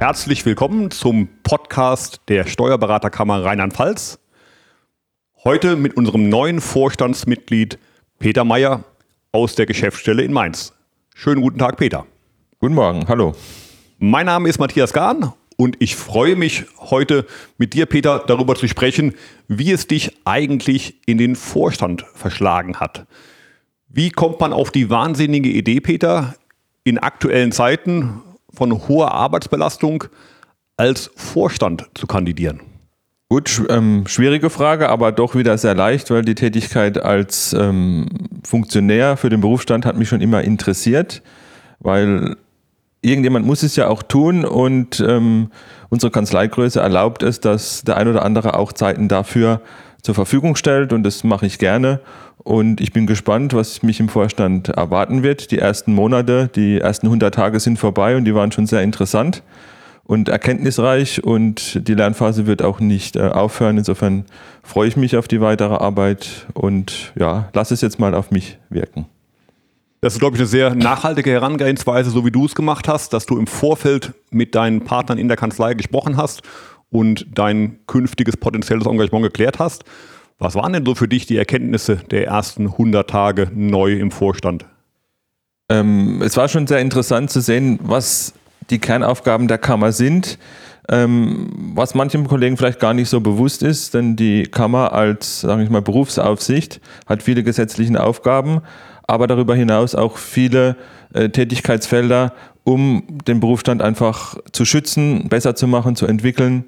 Herzlich willkommen zum Podcast der Steuerberaterkammer Rheinland-Pfalz. Heute mit unserem neuen Vorstandsmitglied Peter Meyer aus der Geschäftsstelle in Mainz. Schönen guten Tag, Peter. Guten Morgen, hallo. Mein Name ist Matthias Gahn und ich freue mich heute mit dir, Peter, darüber zu sprechen, wie es dich eigentlich in den Vorstand verschlagen hat. Wie kommt man auf die wahnsinnige Idee, Peter, in aktuellen Zeiten von hoher Arbeitsbelastung als Vorstand zu kandidieren? Gut, ähm, schwierige Frage, aber doch wieder sehr leicht, weil die Tätigkeit als ähm, Funktionär für den Berufsstand hat mich schon immer interessiert, weil irgendjemand muss es ja auch tun und ähm, unsere Kanzleigröße erlaubt es, dass der ein oder andere auch Zeiten dafür zur Verfügung stellt und das mache ich gerne. Und ich bin gespannt, was mich im Vorstand erwarten wird. Die ersten Monate, die ersten 100 Tage sind vorbei und die waren schon sehr interessant und erkenntnisreich und die Lernphase wird auch nicht äh, aufhören. Insofern freue ich mich auf die weitere Arbeit und ja, lass es jetzt mal auf mich wirken. Das ist, glaube ich, eine sehr nachhaltige Herangehensweise, so wie du es gemacht hast, dass du im Vorfeld mit deinen Partnern in der Kanzlei gesprochen hast und dein künftiges potenzielles Engagement geklärt hast. Was waren denn so für dich die Erkenntnisse der ersten 100 Tage neu im Vorstand? Ähm, es war schon sehr interessant zu sehen, was die Kernaufgaben der Kammer sind, ähm, was manchen Kollegen vielleicht gar nicht so bewusst ist, denn die Kammer als, sage ich mal, Berufsaufsicht hat viele gesetzliche Aufgaben, aber darüber hinaus auch viele äh, Tätigkeitsfelder, um den Berufsstand einfach zu schützen, besser zu machen, zu entwickeln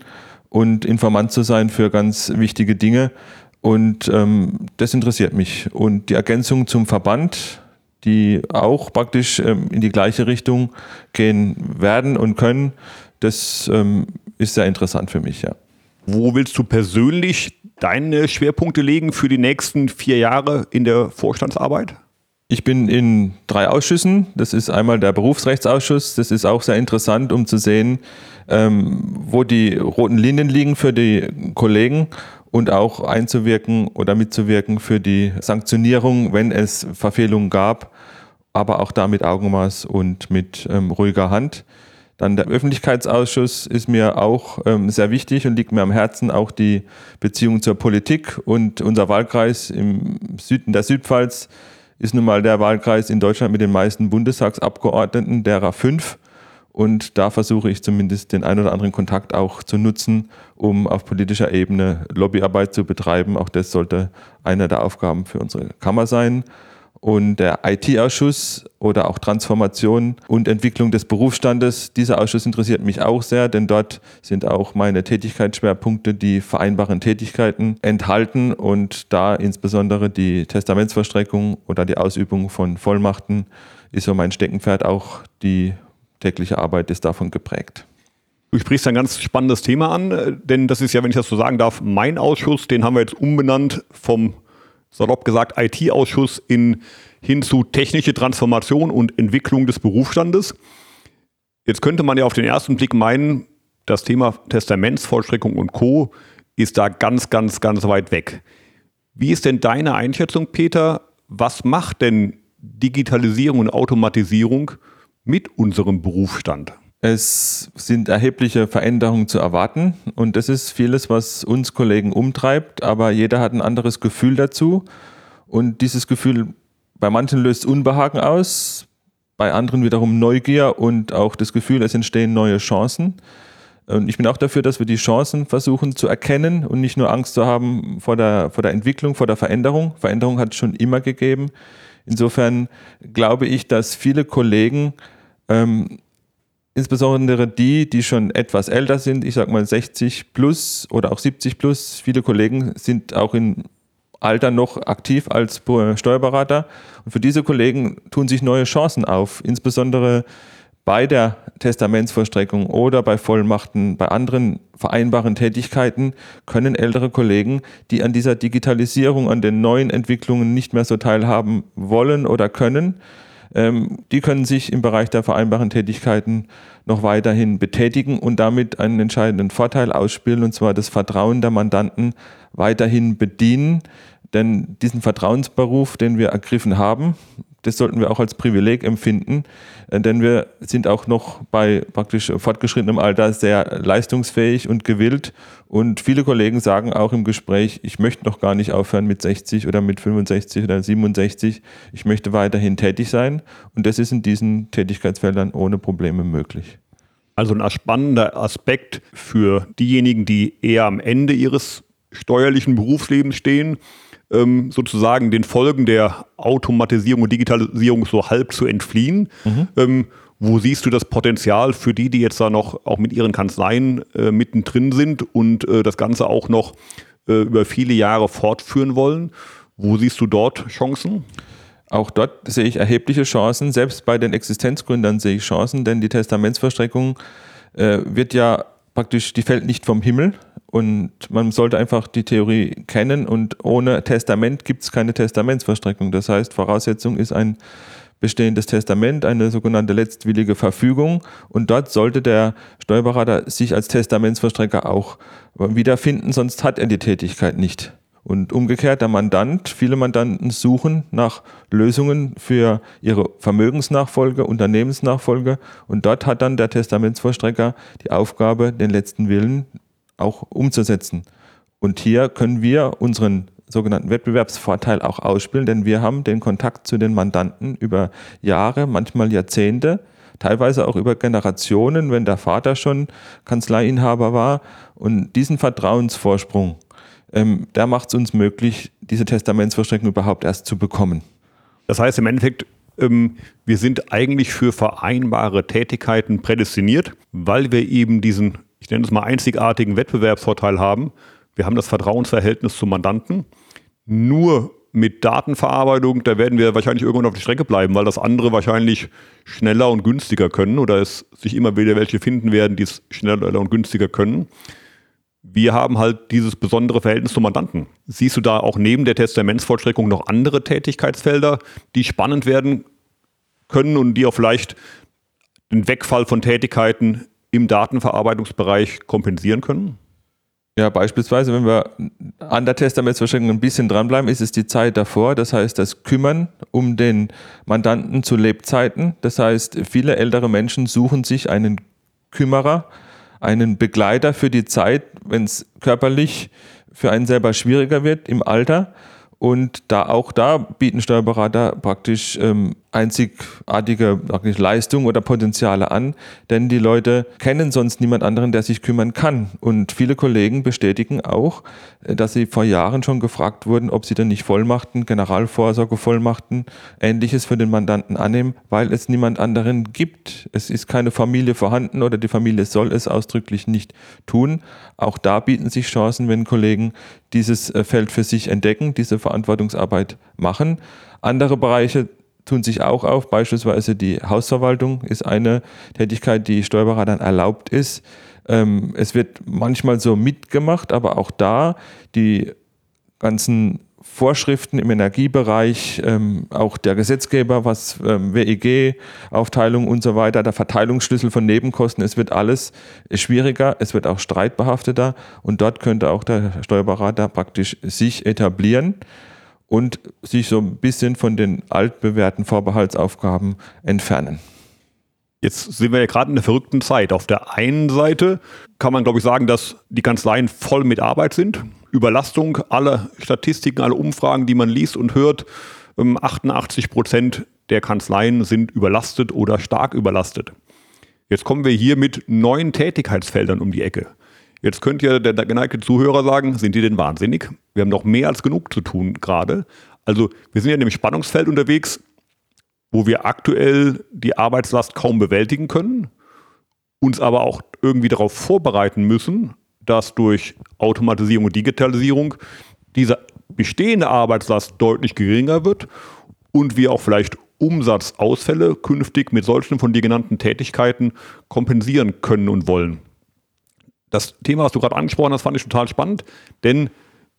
und informant zu sein für ganz wichtige Dinge. Und ähm, das interessiert mich. Und die Ergänzung zum Verband, die auch praktisch ähm, in die gleiche Richtung gehen werden und können, das ähm, ist sehr interessant für mich, ja. Wo willst du persönlich deine Schwerpunkte legen für die nächsten vier Jahre in der Vorstandsarbeit? Ich bin in drei Ausschüssen. Das ist einmal der Berufsrechtsausschuss. Das ist auch sehr interessant, um zu sehen, ähm, wo die roten Linien liegen für die Kollegen und auch einzuwirken oder mitzuwirken für die Sanktionierung, wenn es Verfehlungen gab, aber auch da mit Augenmaß und mit ähm, ruhiger Hand. Dann der Öffentlichkeitsausschuss ist mir auch ähm, sehr wichtig und liegt mir am Herzen, auch die Beziehung zur Politik und unser Wahlkreis im Süden der Südpfalz ist nun mal der Wahlkreis in Deutschland mit den meisten Bundestagsabgeordneten, derer fünf. Und da versuche ich zumindest den einen oder anderen Kontakt auch zu nutzen, um auf politischer Ebene Lobbyarbeit zu betreiben. Auch das sollte eine der Aufgaben für unsere Kammer sein und der IT-Ausschuss oder auch Transformation und Entwicklung des Berufsstandes. Dieser Ausschuss interessiert mich auch sehr, denn dort sind auch meine Tätigkeitsschwerpunkte, die vereinbaren Tätigkeiten enthalten und da insbesondere die Testamentsverstreckung oder die Ausübung von Vollmachten ist so mein Steckenpferd. Auch die tägliche Arbeit ist davon geprägt. Du sprichst ein ganz spannendes Thema an, denn das ist ja, wenn ich das so sagen darf, mein Ausschuss, den haben wir jetzt umbenannt vom salopp gesagt, IT-Ausschuss in, hin zu technische Transformation und Entwicklung des Berufsstandes. Jetzt könnte man ja auf den ersten Blick meinen, das Thema Testamentsvollstreckung und Co. ist da ganz, ganz, ganz weit weg. Wie ist denn deine Einschätzung, Peter? Was macht denn Digitalisierung und Automatisierung mit unserem Berufsstand? Es sind erhebliche Veränderungen zu erwarten und das ist vieles, was uns Kollegen umtreibt, aber jeder hat ein anderes Gefühl dazu und dieses Gefühl bei manchen löst Unbehagen aus, bei anderen wiederum Neugier und auch das Gefühl, es entstehen neue Chancen. Und ich bin auch dafür, dass wir die Chancen versuchen zu erkennen und nicht nur Angst zu haben vor der, vor der Entwicklung, vor der Veränderung. Veränderung hat es schon immer gegeben. Insofern glaube ich, dass viele Kollegen ähm, insbesondere die, die schon etwas älter sind, ich sag mal 60 plus oder auch 70 plus, viele Kollegen sind auch im Alter noch aktiv als Steuerberater. Und für diese Kollegen tun sich neue Chancen auf, insbesondere bei der Testamentsvollstreckung oder bei Vollmachten, bei anderen vereinbaren Tätigkeiten können ältere Kollegen, die an dieser Digitalisierung, an den neuen Entwicklungen nicht mehr so teilhaben wollen oder können, die können sich im Bereich der vereinbaren Tätigkeiten noch weiterhin betätigen und damit einen entscheidenden Vorteil ausspielen, und zwar das Vertrauen der Mandanten weiterhin bedienen. Denn diesen Vertrauensberuf, den wir ergriffen haben, das sollten wir auch als Privileg empfinden, äh, denn wir sind auch noch bei praktisch fortgeschrittenem Alter sehr leistungsfähig und gewillt. Und viele Kollegen sagen auch im Gespräch, ich möchte noch gar nicht aufhören mit 60 oder mit 65 oder 67. Ich möchte weiterhin tätig sein. Und das ist in diesen Tätigkeitsfeldern ohne Probleme möglich. Also ein spannender Aspekt für diejenigen, die eher am Ende ihres steuerlichen Berufslebens stehen ähm, sozusagen den Folgen der Automatisierung und Digitalisierung so halb zu entfliehen. Mhm. Ähm, wo siehst du das Potenzial für die, die jetzt da noch auch mit ihren Kanzleien äh, mittendrin sind und äh, das Ganze auch noch äh, über viele Jahre fortführen wollen? Wo siehst du dort Chancen? Auch dort sehe ich erhebliche Chancen. Selbst bei den Existenzgründern sehe ich Chancen, denn die Testamentsverstreckung äh, wird ja praktisch, die fällt nicht vom Himmel, und man sollte einfach die Theorie kennen und ohne Testament gibt es keine Testamentsverstreckung. Das heißt, Voraussetzung ist ein bestehendes Testament, eine sogenannte letztwillige Verfügung. Und dort sollte der Steuerberater sich als Testamentsverstrecker auch wiederfinden, sonst hat er die Tätigkeit nicht. Und umgekehrt, der Mandant, viele Mandanten suchen nach Lösungen für ihre Vermögensnachfolge, Unternehmensnachfolge. Und dort hat dann der Testamentsvollstrecker die Aufgabe, den letzten Willen auch umzusetzen. Und hier können wir unseren sogenannten Wettbewerbsvorteil auch ausspielen, denn wir haben den Kontakt zu den Mandanten über Jahre, manchmal Jahrzehnte, teilweise auch über Generationen, wenn der Vater schon Kanzleiinhaber war. Und diesen Vertrauensvorsprung, ähm, der macht es uns möglich, diese Testamentsverstreckung überhaupt erst zu bekommen. Das heißt im Endeffekt, ähm, wir sind eigentlich für vereinbare Tätigkeiten prädestiniert, weil wir eben diesen ich nenne es mal, einzigartigen Wettbewerbsvorteil haben. Wir haben das Vertrauensverhältnis zum Mandanten. Nur mit Datenverarbeitung, da werden wir wahrscheinlich irgendwann auf die Strecke bleiben, weil das andere wahrscheinlich schneller und günstiger können oder es sich immer wieder welche finden werden, die es schneller und günstiger können. Wir haben halt dieses besondere Verhältnis zum Mandanten. Siehst du da auch neben der Testamentsvollstreckung noch andere Tätigkeitsfelder, die spannend werden können und die auch vielleicht den Wegfall von Tätigkeiten im Datenverarbeitungsbereich kompensieren können? Ja, beispielsweise, wenn wir an der Testamentsverschränkung ein bisschen dranbleiben, ist es die Zeit davor, das heißt das Kümmern um den Mandanten zu Lebzeiten. Das heißt, viele ältere Menschen suchen sich einen Kümmerer, einen Begleiter für die Zeit, wenn es körperlich für einen selber schwieriger wird im Alter. Und da auch da bieten Steuerberater praktisch ähm, einzigartige Leistungen oder Potenziale an, denn die Leute kennen sonst niemand anderen, der sich kümmern kann. Und viele Kollegen bestätigen auch, äh, dass sie vor Jahren schon gefragt wurden, ob sie denn nicht Vollmachten, Generalvorsorgevollmachten, ähnliches für den Mandanten annehmen, weil es niemand anderen gibt. Es ist keine Familie vorhanden oder die Familie soll es ausdrücklich nicht tun. Auch da bieten sich Chancen, wenn Kollegen dieses äh, Feld für sich entdecken, diese Verantwortungsarbeit machen. Andere Bereiche tun sich auch auf. Beispielsweise die Hausverwaltung ist eine Tätigkeit, die Steuerberatern erlaubt ist. Ähm, es wird manchmal so mitgemacht, aber auch da die ganzen Vorschriften im Energiebereich, ähm, auch der Gesetzgeber, was ähm, WEG-Aufteilung und so weiter, der Verteilungsschlüssel von Nebenkosten, es wird alles schwieriger, es wird auch streitbehafteter und dort könnte auch der Steuerberater praktisch sich etablieren und sich so ein bisschen von den altbewährten Vorbehaltsaufgaben entfernen. Jetzt sind wir ja gerade in einer verrückten Zeit. Auf der einen Seite kann man, glaube ich, sagen, dass die Kanzleien voll mit Arbeit sind. Überlastung, alle Statistiken, alle Umfragen, die man liest und hört, 88 ähm, Prozent der Kanzleien sind überlastet oder stark überlastet. Jetzt kommen wir hier mit neuen Tätigkeitsfeldern um die Ecke. Jetzt könnte ja der geneigte Zuhörer sagen, sind die denn wahnsinnig? Wir haben noch mehr als genug zu tun gerade. Also wir sind ja in einem Spannungsfeld unterwegs, wo wir aktuell die Arbeitslast kaum bewältigen können, uns aber auch irgendwie darauf vorbereiten müssen, dass durch Automatisierung und Digitalisierung diese bestehende Arbeitslast deutlich geringer wird und wir auch vielleicht Umsatzausfälle künftig mit solchen von dir genannten Tätigkeiten kompensieren können und wollen. Das Thema, was du gerade angesprochen hast, fand ich total spannend, denn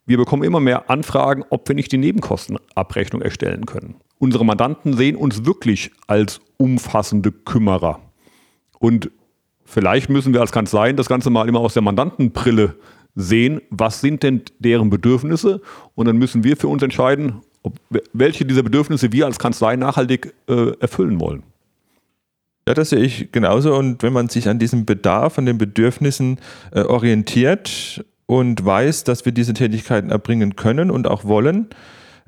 wir bekommen immer mehr Anfragen, ob wir nicht die Nebenkostenabrechnung erstellen können. Unsere Mandanten sehen uns wirklich als umfassende Kümmerer. Und vielleicht müssen wir als Kanzleien das Ganze mal immer aus der Mandantenbrille sehen, was sind denn deren Bedürfnisse und dann müssen wir für uns entscheiden, ob, welche dieser Bedürfnisse wir als Kanzlei nachhaltig äh, erfüllen wollen. Ja, das sehe ich genauso. Und wenn man sich an diesem Bedarf, an den Bedürfnissen äh, orientiert und weiß, dass wir diese Tätigkeiten erbringen können und auch wollen,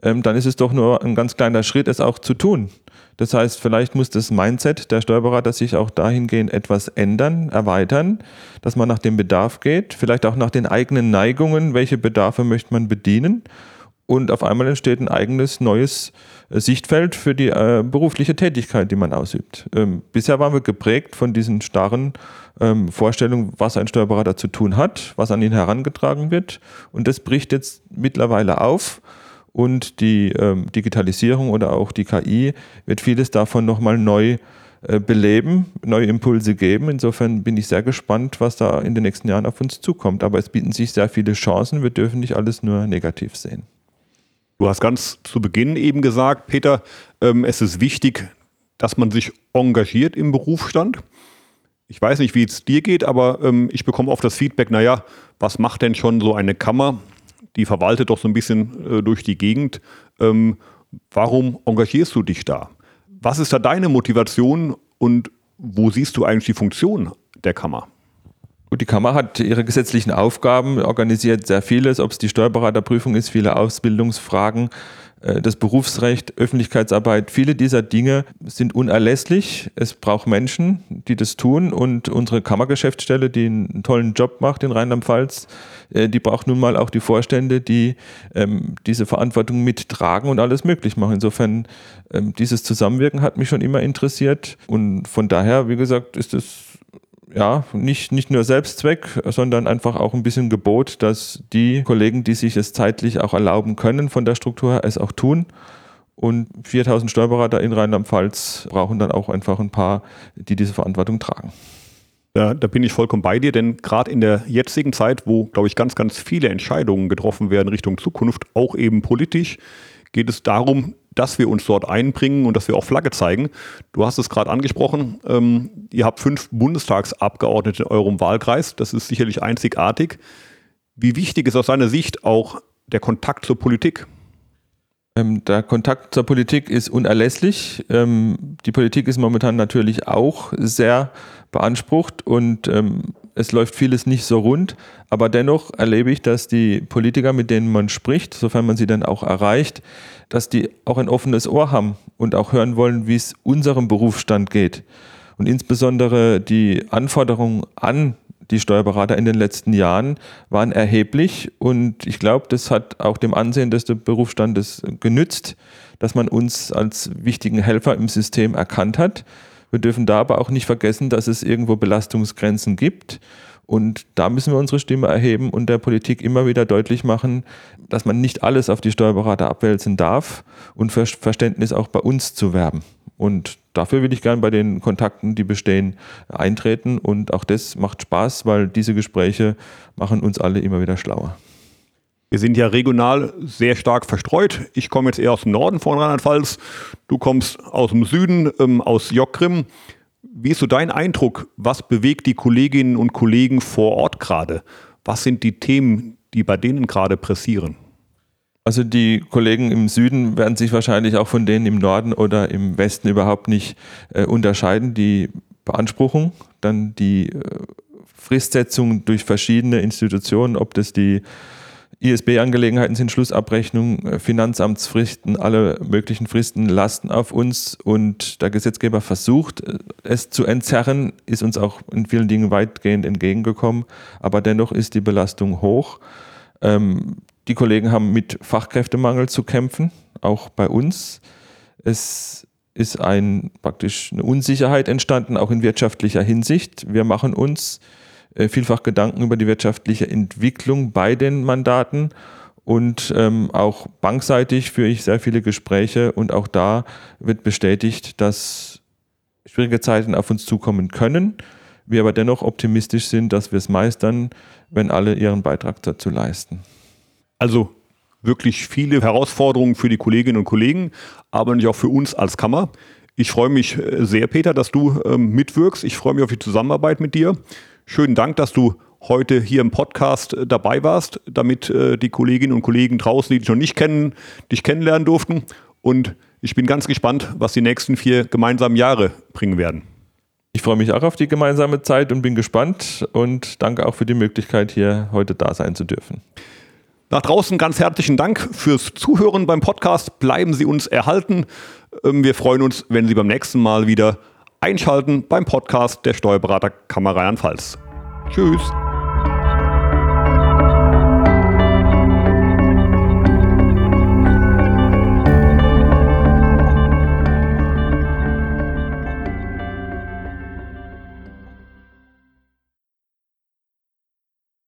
ähm, dann ist es doch nur ein ganz kleiner Schritt, es auch zu tun. Das heißt, vielleicht muss das Mindset der Steuerberater sich auch dahingehend etwas ändern, erweitern, dass man nach dem Bedarf geht, vielleicht auch nach den eigenen Neigungen, welche Bedarfe möchte man bedienen. Und auf einmal entsteht ein eigenes neues äh, Sichtfeld für die äh, berufliche Tätigkeit, die man ausübt. Ähm, bisher waren wir geprägt von diesen starren ähm, Vorstellungen, was ein Steuerberater zu tun hat, was an ihn herangetragen wird. Und das bricht jetzt mittlerweile auf und die ähm, Digitalisierung oder auch die KI wird vieles davon nochmal neu äh, beleben, neue Impulse geben. Insofern bin ich sehr gespannt, was da in den nächsten Jahren auf uns zukommt. Aber es bieten sich sehr viele Chancen. Wir dürfen nicht alles nur negativ sehen. Du hast ganz zu Beginn eben gesagt, Peter, ähm, es ist wichtig, dass man sich engagiert im Berufsstand. Ich weiß nicht, wie es dir geht, aber ähm, ich bekomme oft das Feedback, naja, was macht denn schon so eine Kammer? die verwaltet doch so ein bisschen äh, durch die Gegend. Ähm, warum engagierst du dich da? Was ist da deine Motivation und wo siehst du eigentlich die Funktion der Kammer? Gut, die Kammer hat ihre gesetzlichen Aufgaben, organisiert sehr vieles, ob es die Steuerberaterprüfung ist, viele Ausbildungsfragen. Äh, das Berufsrecht, Öffentlichkeitsarbeit, viele dieser Dinge sind unerlässlich. Es braucht Menschen, die das tun und unsere Kammergeschäftsstelle, die einen tollen Job macht in Rheinland-Pfalz, äh, die braucht nun mal auch die Vorstände, die ähm, diese Verantwortung mittragen und alles möglich machen. Insofern, ähm, dieses Zusammenwirken hat mich schon immer interessiert und von daher, wie gesagt, ist es ja, nicht, nicht nur Selbstzweck, sondern einfach auch ein bisschen Gebot, dass die Kollegen, die sich es zeitlich auch erlauben können von der Struktur her, es auch tun. Und 4000 Steuerberater in Rheinland-Pfalz brauchen dann auch einfach ein paar, die diese Verantwortung tragen. Ja, da bin ich vollkommen bei dir, denn gerade in der jetzigen Zeit, wo, glaube ich, ganz, ganz viele Entscheidungen getroffen werden Richtung Zukunft, auch eben politisch, geht es darum, dass wir uns dort einbringen und dass wir auch Flagge zeigen. Du hast es gerade angesprochen, ähm, ihr habt fünf Bundestagsabgeordnete in eurem Wahlkreis. Das ist sicherlich einzigartig. Wie wichtig ist aus deiner Sicht auch der Kontakt zur Politik? Ähm, der Kontakt zur Politik ist unerlässlich. Ähm, die Politik ist momentan natürlich auch sehr beansprucht und ähm, es läuft vieles nicht so rund, aber dennoch erlebe ich, dass die Politiker, mit denen man spricht, sofern man sie dann auch erreicht, dass die auch ein offenes Ohr haben und auch hören wollen, wie es unserem Berufsstand geht. Und insbesondere die Anforderungen an die Steuerberater in den letzten Jahren waren erheblich und ich glaube, das hat auch dem Ansehen des Berufsstandes genützt, dass man uns als wichtigen Helfer im System erkannt hat wir dürfen da aber auch nicht vergessen, dass es irgendwo Belastungsgrenzen gibt. Und da müssen wir unsere Stimme erheben und der Politik immer wieder deutlich machen, dass man nicht alles auf die Steuerberater abwälzen darf und für Verständnis auch bei uns zu werben. Und dafür will ich gern bei den Kontakten, die bestehen, eintreten. Und auch das macht Spaß, weil diese Gespräche machen uns alle immer wieder schlauer. Wir sind ja regional sehr stark verstreut. Ich komme jetzt eher aus dem Norden von Rheinland-Pfalz. Du kommst aus dem Süden, ähm, aus Jockgrim. Wie ist so dein Eindruck? Was bewegt die Kolleginnen und Kollegen vor Ort gerade? Was sind die Themen, die bei denen gerade pressieren? Also die Kollegen im Süden werden sich wahrscheinlich auch von denen im Norden oder im Westen überhaupt nicht äh, unterscheiden. Die Beanspruchung, dann die äh, Fristsetzung durch verschiedene Institutionen, ob das die ISB-Angelegenheiten sind Schlussabrechnung, äh, Finanzamtsfristen, alle möglichen Fristen lasten auf uns und der Gesetzgeber versucht, äh, es zu entzerren, ist uns auch in vielen Dingen weitgehend entgegengekommen, aber dennoch ist die Belastung hoch. Ähm, die Kollegen haben mit Fachkräftemangel zu kämpfen, auch bei uns. Es ist ein, praktisch eine Unsicherheit entstanden, auch in wirtschaftlicher Hinsicht. Wir machen uns vielfach Gedanken über die wirtschaftliche Entwicklung bei den Mandaten. Und ähm, auch bankseitig führe ich sehr viele Gespräche und auch da wird bestätigt, dass schwierige Zeiten auf uns zukommen können. Wir aber dennoch optimistisch sind, dass wir es meistern, wenn alle ihren Beitrag dazu leisten. Also wirklich viele Herausforderungen für die Kolleginnen und Kollegen, aber nicht auch für uns als Kammer. Ich freue mich äh, sehr, Peter, dass du ähm, mitwirkst. Ich freue mich auf die Zusammenarbeit mit dir. Schönen Dank, dass du heute hier im Podcast äh, dabei warst, damit äh, die Kolleginnen und Kollegen draußen, die dich noch nicht kennen, dich kennenlernen durften. Und ich bin ganz gespannt, was die nächsten vier gemeinsamen Jahre bringen werden. Ich freue mich auch auf die gemeinsame Zeit und bin gespannt und danke auch für die Möglichkeit, hier heute da sein zu dürfen. Nach draußen ganz herzlichen Dank fürs Zuhören beim Podcast. Bleiben Sie uns erhalten. Ähm, wir freuen uns, wenn Sie beim nächsten Mal wieder einschalten beim Podcast der Steuerberaterkammer Rheinland-Pfalz. Tschüss.